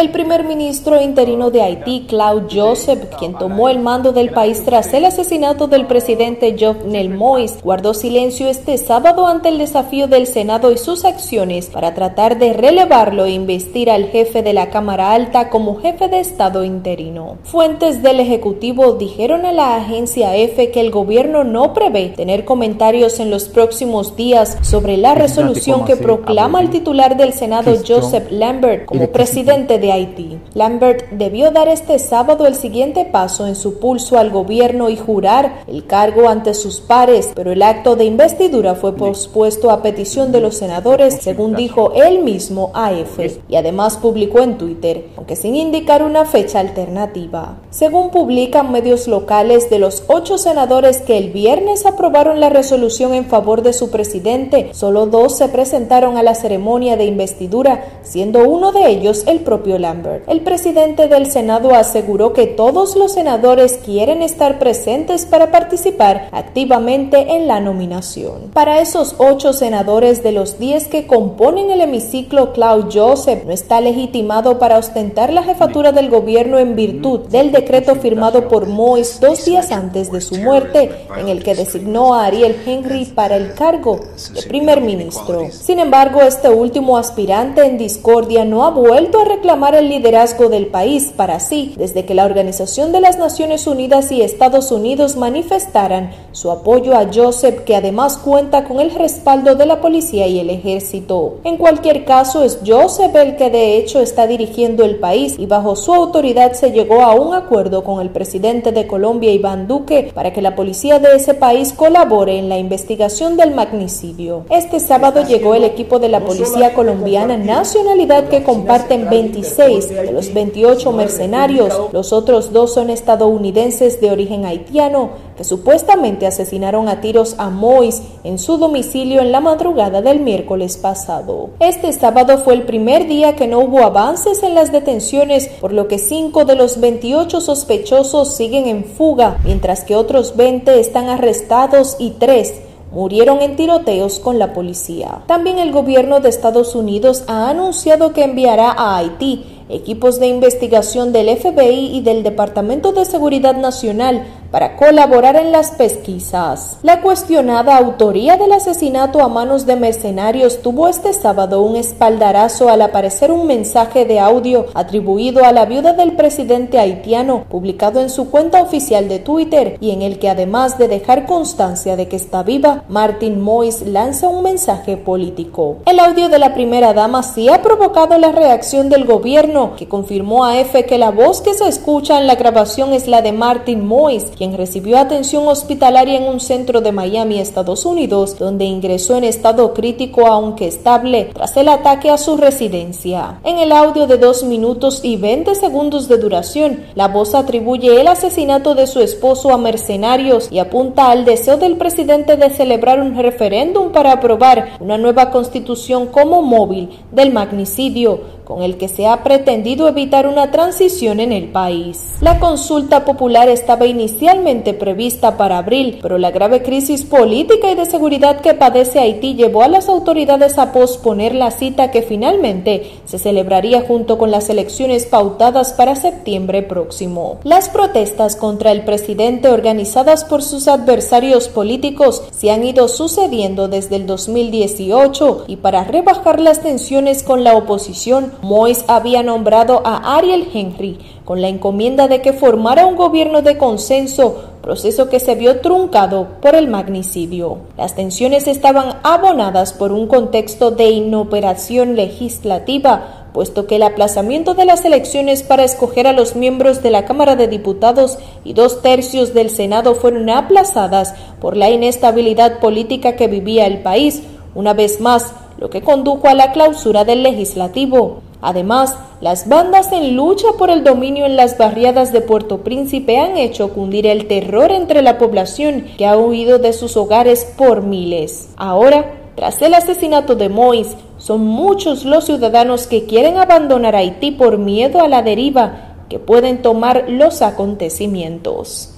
El primer ministro interino de Haití, Claude Joseph, quien tomó el mando del país tras el asesinato del presidente Jovenel Moïse, guardó silencio este sábado ante el desafío del Senado y sus acciones para tratar de relevarlo e investir al jefe de la Cámara Alta como jefe de Estado interino. Fuentes del Ejecutivo dijeron a la agencia EFE que el gobierno no prevé tener comentarios en los próximos días sobre la resolución que proclama al titular del Senado Joseph Lambert como presidente de Haití. Lambert debió dar este sábado el siguiente paso en su pulso al gobierno y jurar el cargo ante sus pares, pero el acto de investidura fue pospuesto a petición de los senadores, según dijo él mismo a EFE, y además publicó en Twitter, aunque sin indicar una fecha alternativa. Según publican medios locales, de los ocho senadores que el viernes aprobaron la resolución en favor de su presidente, solo dos se presentaron a la ceremonia de investidura, siendo uno de ellos el propio Lambert. El presidente del Senado aseguró que todos los senadores quieren estar presentes para participar activamente en la nominación. Para esos ocho senadores de los diez que componen el hemiciclo, Claude Joseph no está legitimado para ostentar la jefatura del gobierno en virtud del decreto firmado por Moïse dos días antes de su muerte, en el que designó a Ariel Henry para el cargo de primer ministro. Sin embargo, este último aspirante en discordia no ha vuelto a reclamar el liderazgo del país para sí desde que la Organización de las Naciones Unidas y Estados Unidos manifestaran su apoyo a Joseph, que además cuenta con el respaldo de la policía y el ejército. En cualquier caso, es Joseph el que de hecho está dirigiendo el país y bajo su autoridad se llegó a un acuerdo con el presidente de Colombia, Iván Duque, para que la policía de ese país colabore en la investigación del magnicidio. Este sábado llegó el equipo de la policía colombiana, nacionalidad que comparten 26 de los 28 mercenarios. Los otros dos son estadounidenses de origen haitiano que supuestamente asesinaron a tiros a Mois en su domicilio en la madrugada del miércoles pasado. Este sábado fue el primer día que no hubo avances en las detenciones, por lo que cinco de los 28 sospechosos siguen en fuga, mientras que otros 20 están arrestados y tres murieron en tiroteos con la policía. También el gobierno de Estados Unidos ha anunciado que enviará a Haití equipos de investigación del FBI y del Departamento de Seguridad Nacional para colaborar en las pesquisas. La cuestionada autoría del asesinato a manos de mercenarios tuvo este sábado un espaldarazo al aparecer un mensaje de audio atribuido a la viuda del presidente haitiano, publicado en su cuenta oficial de Twitter y en el que además de dejar constancia de que está viva, Martin Mois lanza un mensaje político. El audio de la primera dama sí ha provocado la reacción del gobierno, que confirmó a F que la voz que se escucha en la grabación es la de Martin Mois, quien recibió atención hospitalaria en un centro de Miami, Estados Unidos, donde ingresó en estado crítico aunque estable tras el ataque a su residencia. En el audio de 2 minutos y 20 segundos de duración, la voz atribuye el asesinato de su esposo a mercenarios y apunta al deseo del presidente de celebrar un referéndum para aprobar una nueva constitución como móvil del magnicidio, con el que se ha pretendido evitar una transición en el país. La consulta popular estaba inicialmente prevista para abril, pero la grave crisis política y de seguridad que padece Haití llevó a las autoridades a posponer la cita que finalmente se celebraría junto con las elecciones pautadas para septiembre próximo. Las protestas contra el presidente organizadas por sus adversarios políticos se han ido sucediendo desde el 2018 y para rebajar las tensiones con la oposición, Mois había nombrado a Ariel Henry con la encomienda de que formara un gobierno de consenso, proceso que se vio truncado por el magnicidio. Las tensiones estaban abonadas por un contexto de inoperación legislativa, puesto que el aplazamiento de las elecciones para escoger a los miembros de la Cámara de Diputados y dos tercios del Senado fueron aplazadas por la inestabilidad política que vivía el país, una vez más, lo que condujo a la clausura del legislativo. Además, las bandas en lucha por el dominio en las barriadas de Puerto Príncipe han hecho cundir el terror entre la población que ha huido de sus hogares por miles. Ahora, tras el asesinato de Mois, son muchos los ciudadanos que quieren abandonar Haití por miedo a la deriva que pueden tomar los acontecimientos.